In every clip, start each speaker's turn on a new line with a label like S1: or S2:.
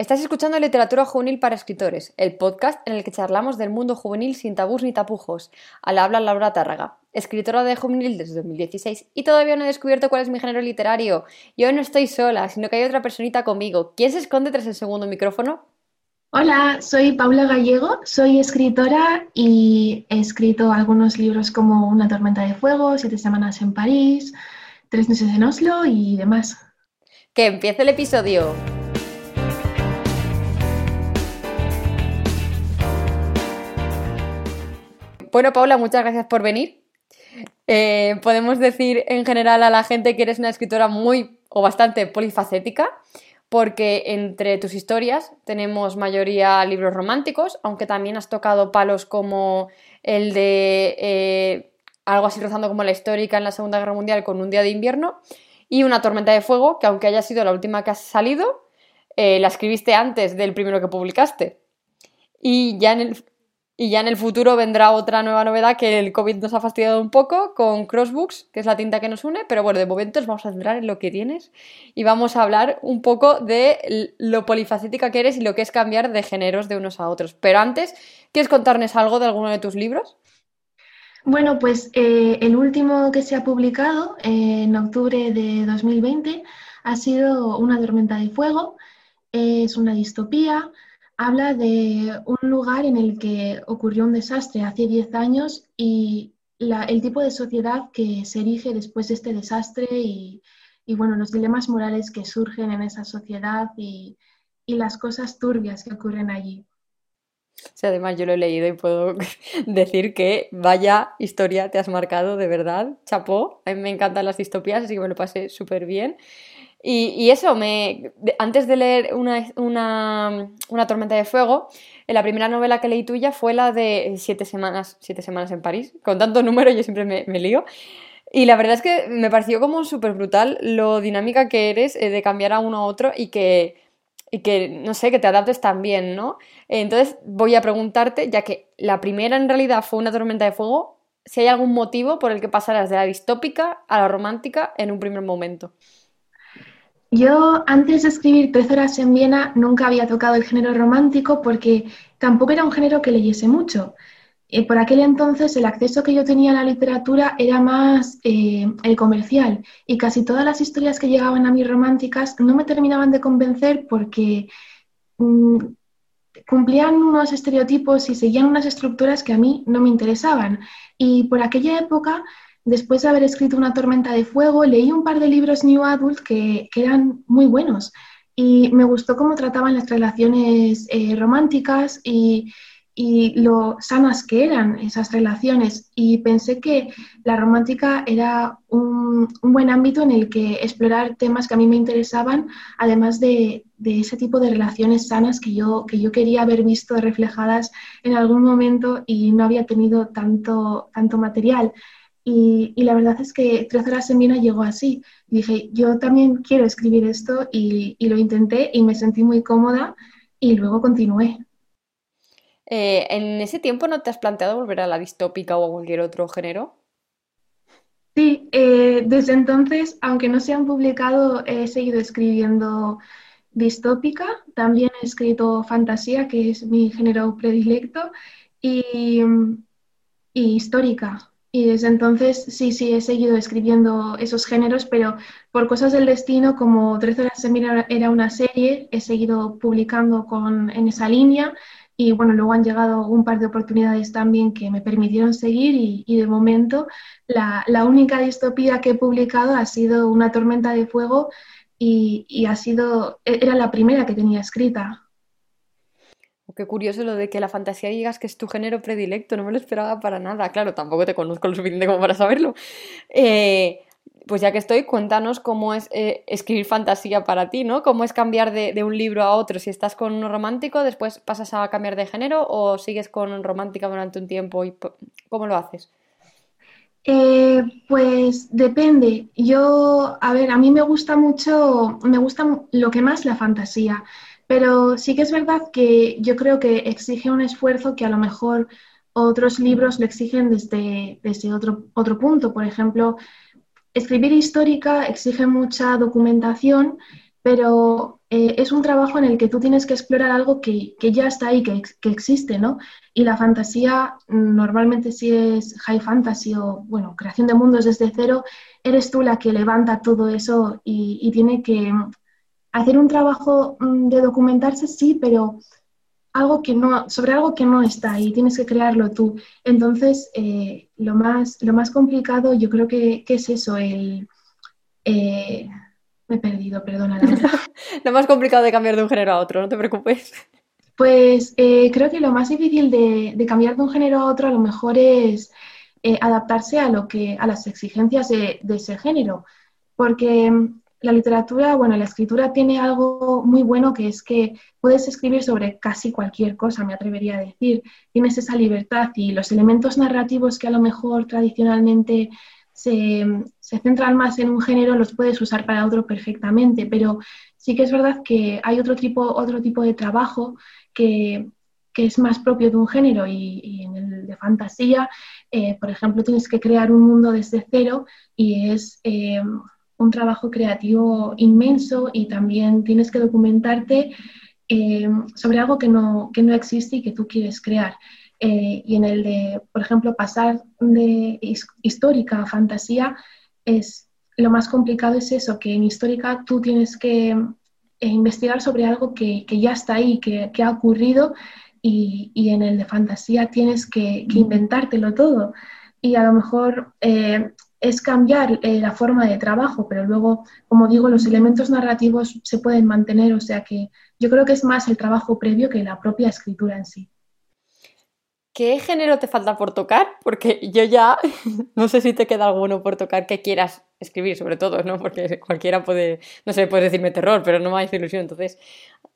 S1: Estás escuchando Literatura Juvenil para Escritores, el podcast en el que charlamos del mundo juvenil sin tabús ni tapujos. Al habla Laura Tárraga, escritora de juvenil desde 2016 y todavía no he descubierto cuál es mi género literario. Yo no estoy sola, sino que hay otra personita conmigo. ¿Quién se esconde tras el segundo micrófono?
S2: Hola, soy Paula Gallego, soy escritora y he escrito algunos libros como Una tormenta de fuego, Siete semanas en París, Tres meses en Oslo y demás.
S1: Que empiece el episodio. Bueno, Paula, muchas gracias por venir. Eh, podemos decir en general a la gente que eres una escritora muy o bastante polifacética, porque entre tus historias tenemos mayoría libros románticos, aunque también has tocado palos como el de eh, algo así rozando como la histórica en la Segunda Guerra Mundial con Un día de invierno, y Una tormenta de fuego, que aunque haya sido la última que has salido, eh, la escribiste antes del primero que publicaste. Y ya en el, y ya en el futuro vendrá otra nueva novedad que el COVID nos ha fastidiado un poco con Crossbooks, que es la tinta que nos une, pero bueno, de momento nos vamos a centrar en lo que tienes y vamos a hablar un poco de lo polifacética que eres y lo que es cambiar de géneros de unos a otros. Pero antes, ¿quieres contarnos algo de alguno de tus libros?
S2: Bueno, pues eh, el último que se ha publicado eh, en octubre de 2020 ha sido Una tormenta de fuego. es una distopía habla de un lugar en el que ocurrió un desastre hace 10 años y el tipo de sociedad que se erige después de este desastre y, bueno, los dilemas morales que surgen en esa sociedad y, las cosas turbias que ocurren allí.
S1: Sí, además yo lo he leído y puedo decir que vaya historia te has marcado, de verdad, chapó. A mí me encantan las distopías, así que me lo pasé súper bien. Y, eso, me, antes de leer una, tormenta de fuego, la primera novela que leí tuya fue la de Siete semanas, siete semanas en París. Con tanto número yo siempre me, lío. Y la verdad es que me pareció como súper brutal lo dinámica que eres eh, de cambiar a uno a otro y que, y que, no sé, que te adaptes también, ¿no? Entonces voy a preguntarte, ya que la primera en realidad fue una tormenta de fuego, si hay algún motivo por el que pasaras de la distópica a la romántica en un primer momento.
S2: Yo antes de escribir Tres horas en Viena nunca había tocado el género romántico porque tampoco era un género que leyese mucho. Eh, por aquel entonces el acceso que yo tenía a la literatura era más eh, el comercial y casi todas las historias que llegaban a mí románticas no me terminaban de convencer porque mm, cumplían unos estereotipos y seguían unas estructuras que a mí no me interesaban. Y por aquella época después de haber escrito Una tormenta de fuego, leí un par de libros New Adult que, eran muy buenos y me gustó cómo trataban las relaciones eh, románticas y, lo sanas que eran esas relaciones. Y pensé que la romántica era un, buen ámbito en el que explorar temas que a mí me interesaban, además de, ese tipo de relaciones sanas que yo, que yo quería haber visto reflejadas en algún momento y no había tenido tanto, tanto material. Y, la verdad es que Tres horas en Viena llegó así. dije, yo también quiero escribir esto y, lo intenté y me sentí muy cómoda y luego continué.
S1: Eh, ¿En ese tiempo no te has planteado volver a la distópica o a cualquier otro género?
S2: Sí, eh, desde entonces, aunque no se han publicado, he seguido escribiendo distópica, también he escrito fantasía, que es mi género predilecto, y, y histórica. Y desde entonces sí, sí, he seguido escribiendo esos géneros, pero por cosas del destino, como 13 horas de era una serie, he seguido publicando con, en esa línea y bueno, luego han llegado un par de oportunidades también que me permitieron seguir y, de momento la, la, única distopía que he publicado ha sido Una tormenta de fuego y, y ha sido, e-, era la primera que tenía escrita.
S1: Qué curioso lo de que la fantasía digas que es tu género predilecto, no me lo esperaba para nada. Claro, tampoco te conozco lo suficiente como para saberlo. Eh, pues ya que estoy, cuéntanos cómo es eh, escribir fantasía para ti, ¿no? ¿Cómo es cambiar de, un libro a otro? Si estás con uno romántico, después pasas a cambiar de género o sigues con romántica durante un tiempo y cómo lo haces?
S2: Eh, pues depende. Yo, a ver, a mí me gusta mucho, me gusta lo que más la fantasía. Pero sí que es verdad que yo creo que exige un esfuerzo que a lo mejor otros libros lo exigen desde, desde otro, otro punto. Por ejemplo, escribir histórica exige mucha documentación, pero eh, es un trabajo en el que tú tienes que explorar algo que, ya está ahí, que, existe, ¿no? Y la fantasía, normalmente si es high fantasy o, bueno, creación de mundos desde cero, eres tú la que levanta todo eso y, tiene que hacer un trabajo mm, de documentarse, sí, pero algo que no, sobre algo que no está ahí, tienes que crearlo tú. Entonces, eh, lo, más, lo más complicado yo creo que, es eso, el... Eh, me he perdido, perdona.
S1: lo más complicado de cambiar de un género a otro, no te preocupes.
S2: Pues eh, creo que lo más difícil de, cambiar de un género a otro a lo mejor es adaptarse a lo que a las exigencias de, ese género, porque mm, la literatura, bueno, la escritura tiene algo muy bueno que es que puedes escribir sobre casi cualquier cosa, me atrevería a decir. Tienes esa libertad y los elementos narrativos que a lo mejor tradicionalmente se, centran más en un género, los puedes usar para otro perfectamente, pero sí que es verdad que hay otro tipo, otro tipo de trabajo que, es más propio de un género y, en el de fantasía, eh, por ejemplo, tienes que crear un mundo desde cero y es eh, un trabajo creativo inmenso y también tienes que documentarte eh, sobre algo que no, que no existe y que tú quieres crear. Eh, y en el de, por ejemplo, pasar de histórica a fantasía, es lo más complicado es eso, que en histórica tú tienes que eh, investigar sobre algo que, ya está ahí, que, ha ocurrido, y, en el de fantasía tienes que, inventártelo todo. Y a lo mejor es cambiar la forma de trabajo, pero luego, como digo, los elementos narrativos se pueden mantener, o sea que yo creo que es más el trabajo previo que la propia escritura en sí.
S1: ¿Qué género te falta por tocar? Porque yo ya no sé si te queda alguno por tocar que quieras escribir, sobre todo, ¿no? Porque cualquiera puede, no sé, puedes decirme terror, pero no me hace ilusión. Entonces,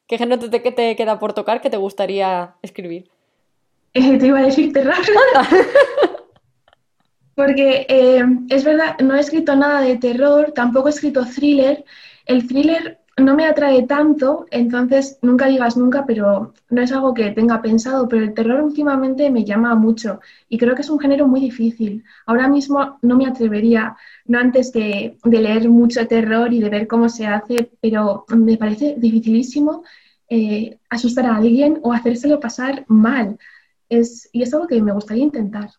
S1: ¿qué género te, te queda por tocar que te gustaría escribir?
S2: Eh, te iba a decir terror. Porque eh, es verdad, no he escrito nada de terror, tampoco he escrito thriller. El thriller no me atrae tanto, entonces nunca digas nunca, pero no es algo que tenga pensado, pero el terror últimamente me llama mucho y creo que es un género muy difícil. Ahora mismo no me atrevería, no antes de, leer mucho terror y de ver cómo se hace, pero me parece dificilísimo eh, asustar a alguien o hacérselo pasar mal. Es, y es algo que me gustaría intentar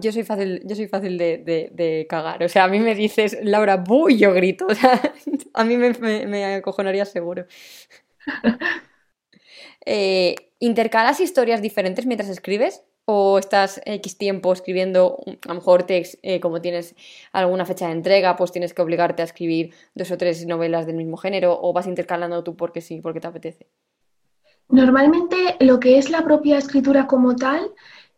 S1: yo soy fácil, yo soy fácil de, cagar. O sea, a mí me dices, Laura, bu, y yo grito. O sea, a mí me, me, acojonaría seguro. Eh, ¿Intercalas historias diferentes mientras escribes? ¿O estás X tiempo escribiendo, a lo mejor te, eh, como tienes alguna fecha de entrega, pues tienes que obligarte a escribir dos o tres novelas del mismo género? ¿O vas intercalando tú porque sí, porque te apetece?
S2: Normalmente lo que es la propia escritura como tal,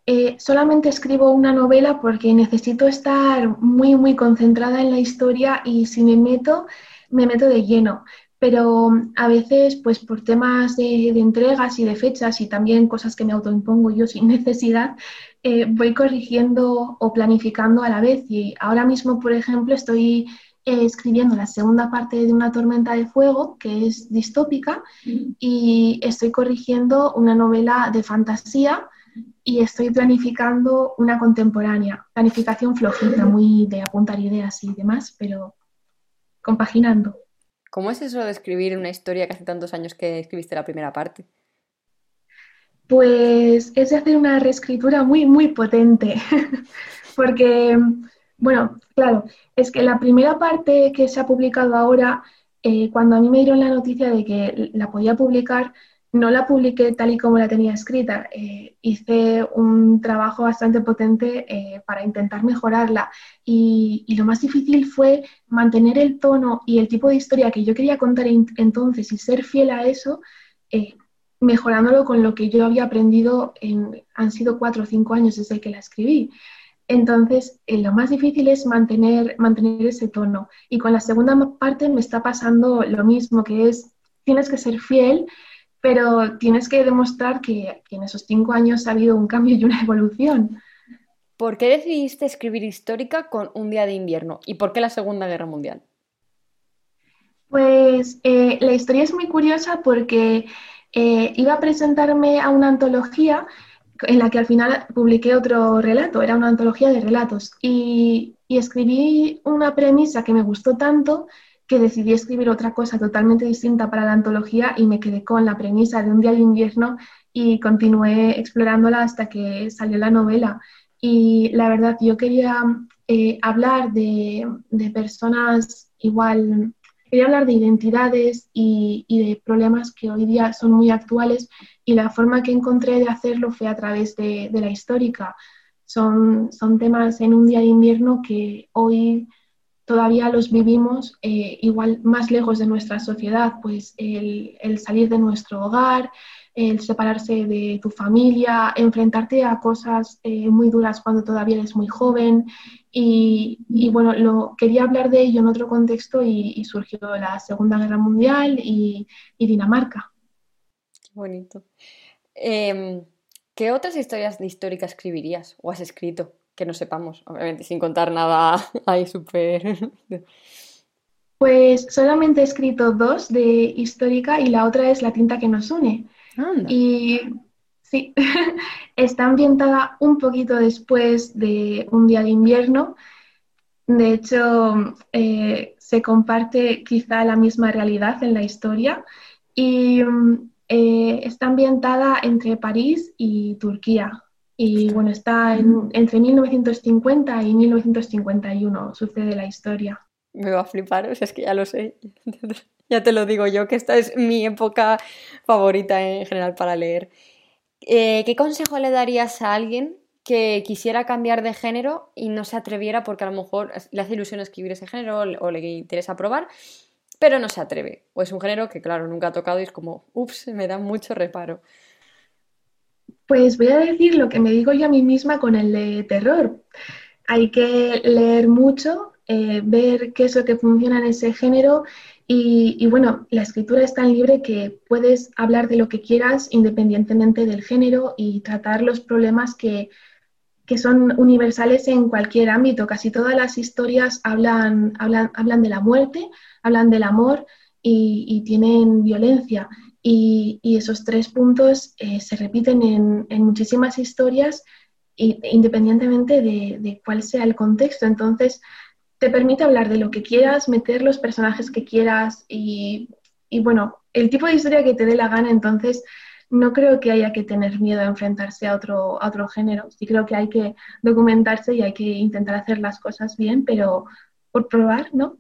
S2: eh, solamente escribo una novela porque necesito estar muy, muy concentrada en la historia y si me meto, me meto de lleno. Pero mm, a veces, pues por temas de, entregas y de fechas y también cosas que me autoimpongo yo sin necesidad, eh, voy corrigiendo o planificando a la vez. Y ahora mismo, por ejemplo, estoy eh, escribiendo la segunda parte de Una tormenta de fuego, que es distópica, mm. y estoy corrigiendo una novela de fantasía y estoy planificando una contemporánea, planificación flojita, muy de apuntar ideas y demás, pero compaginando.
S1: ¿Cómo es eso de escribir una historia que hace tantos años que escribiste la primera parte?
S2: Pues es de hacer una reescritura muy, muy potente, porque, bueno, claro, es que la primera parte que se ha publicado ahora, eh, cuando a mí me dieron la noticia de que la podía publicar, no la publiqué tal y como la tenía escrita. Eh, hice un trabajo bastante potente eh, para intentar mejorarla y, lo más difícil fue mantener el tono y el tipo de historia que yo quería contar entonces y ser fiel a eso, eh, mejorándolo con lo que yo había aprendido en, han sido cuatro o cinco años desde que la escribí. Entonces, lo más difícil es mantener, mantener ese tono. Y con la segunda parte me está pasando lo mismo, que es, tienes que ser fiel, pero tienes que demostrar que, en esos cinco años ha habido un cambio y una evolución.
S1: ¿Por qué decidiste escribir histórica con Un día de invierno? ¿Y por qué la Segunda Guerra Mundial?
S2: Pues eh, la historia es muy curiosa porque eh, iba a presentarme a una antología en la que al final publiqué otro relato, era una antología de relatos, y, y escribí una premisa que me gustó tanto que decidí escribir otra cosa totalmente distinta para la antología y me quedé con la premisa de un día de invierno y continué explorándola hasta que salió la novela. Y la verdad, yo quería eh, hablar de, personas igual, quería hablar de identidades y, de problemas que hoy día son muy actuales y la forma que encontré de hacerlo fue a través de, la histórica. Son, son temas en un día de invierno que hoy todavía los vivimos eh, igual más lejos de nuestra sociedad, pues el, salir de nuestro hogar, el separarse de tu familia, enfrentarte a cosas eh, muy duras cuando todavía eres muy joven. Y, bueno, lo, quería hablar de ello en otro contexto y, surgió la Segunda Guerra Mundial y, Dinamarca.
S1: Bonito. Em, ¿Qué otras historias históricas escribirías o has escrito? Que no sepamos, obviamente sin contar nada ahí súper...
S2: Pues solamente he escrito dos de histórica y la otra es La tinta que nos une. Y sí, está ambientada un poquito después de un día de invierno. De hecho, eh, se comparte quizá la misma realidad en la historia y eh, está ambientada entre París y Turquía. Y bueno, está entre 1950 y 1951, sucede la historia.
S1: Me va a flipar, o sea, es que ya lo sé. ya te lo digo yo, que esta es mi época favorita en general para leer. Eh, ¿Qué consejo le darías a alguien que quisiera cambiar de género y no se atreviera porque a lo mejor le hace ilusión escribir ese género o le interesa probar, pero no se atreve? O es un género que, claro, nunca ha tocado y es como, ups, me da mucho reparo.
S2: Pues voy a decir lo que me digo yo a mí misma con el de terror. Hay que leer mucho, eh, ver qué es lo que funciona en ese género y, bueno, la escritura es tan libre que puedes hablar de lo que quieras independientemente del género y tratar los problemas que, son universales en cualquier ámbito. Casi todas las historias hablan, hablan, hablan de la muerte, hablan del amor y tienen violencia. Y, esos tres puntos eh, se repiten en, muchísimas historias independientemente de, cuál sea el contexto. Entonces, te permite hablar de lo que quieras, meter los personajes que quieras y, bueno, el tipo de historia que te dé la gana. Entonces, no creo que haya que tener miedo a enfrentarse a otro, a otro género. Sí creo que hay que documentarse y hay que intentar hacer las cosas bien, pero por probar, ¿no?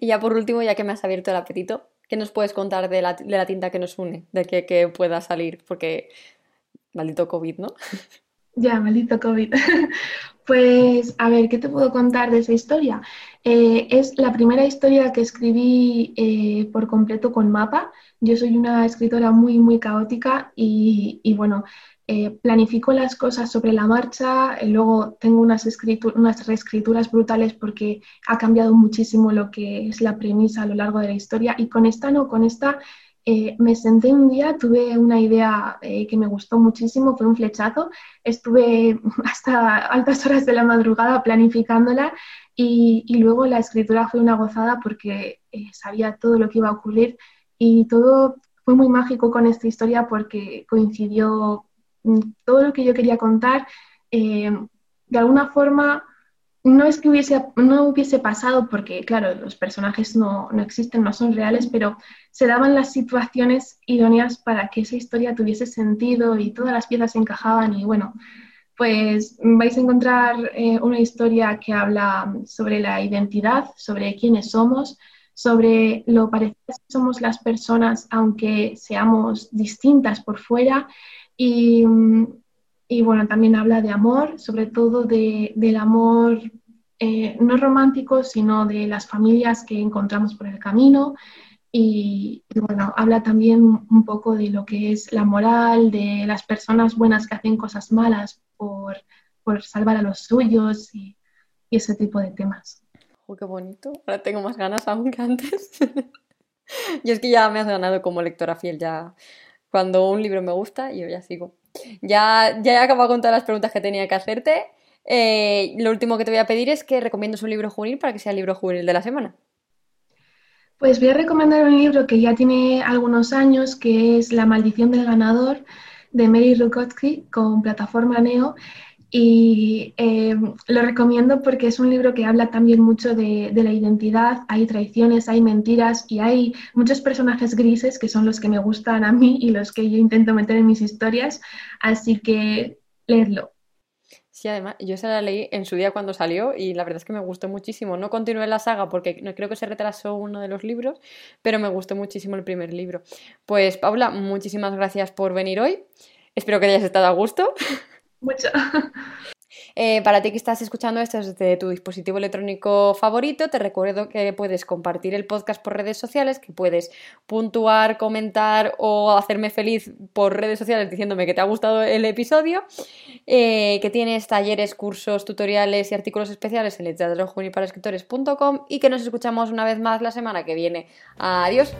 S1: Y ya por último, ya que me has abierto el apetito, ¿Qué nos puedes contar de la, de la tinta que nos une? De que, que, pueda salir, porque maldito COVID, ¿no?
S2: Ya, maldito COVID. Pues, a ver, ¿qué te puedo contar de esa historia? Eh, es la primera historia que escribí eh, por completo con mapa. Yo soy una escritora muy, muy caótica y, y bueno, eh, planifico las cosas sobre la marcha, eh, luego tengo unas, unas reescrituras brutales porque ha cambiado muchísimo lo que es la premisa a lo largo de la historia y con esta no, con esta eh, me senté un día, tuve una idea que me gustó muchísimo, fue un flechazo, estuve hasta altas horas de la madrugada planificándola y, y luego la escritura fue una gozada porque sabía todo lo que iba a ocurrir y todo fue muy mágico con esta historia porque coincidió todo lo que yo quería contar, eh, de alguna forma, no es que no hubiese pasado, porque claro, los personajes no, no, existen, no son reales, pero se daban las situaciones idóneas para que esa historia tuviese sentido y todas las piezas encajaban y bueno, pues vais a encontrar eh, una historia que habla sobre la identidad, sobre quiénes somos, sobre lo parecidas que somos las personas, aunque seamos distintas por fuera, y, y bueno, también habla de amor, sobre todo de, del amor eh, no romántico, sino de las familias que encontramos por el camino. Y, bueno, habla también un poco de lo que es la moral, de las personas buenas que hacen cosas malas por, por salvar a los suyos y, y, ese tipo de temas.
S1: Oh, qué bonito. Ahora tengo más ganas aún que antes. y es que ya me has ganado como lectora fiel, ya cuando un libro me gusta, yo ya sigo. Ya, ya he acabado con todas las preguntas que tenía que hacerte. Eh, lo último que te voy a pedir es que recomiendes un libro juvenil para que sea el libro juvenil de la semana.
S2: Pues voy a recomendar un libro que ya tiene algunos años, que es La maldición del ganador, de Mary Rukotsky, con plataforma Neo. Y eh, lo recomiendo porque es un libro que habla también mucho de, de, la identidad, hay traiciones, hay mentiras y hay muchos personajes grises que son los que me gustan a mí y los que yo intento meter en mis historias, así que leedlo.
S1: Sí, además, yo se la leí en su día cuando salió y la verdad es que me gustó muchísimo. No continué la saga porque no creo que se retrasó uno de los libros, pero me gustó muchísimo el primer libro. Pues Paula, muchísimas gracias por venir hoy. Espero que hayas estado a gusto.
S2: Mucho.
S1: Eh, para ti que estás escuchando esto desde tu dispositivo electrónico favorito, te recuerdo que puedes compartir el podcast por redes sociales, que puedes puntuar, comentar o hacerme feliz por redes sociales diciéndome que te ha gustado el episodio, eh, que tienes talleres, cursos, tutoriales y artículos especiales en literatura y que nos escuchamos una vez más la semana que viene. Adiós.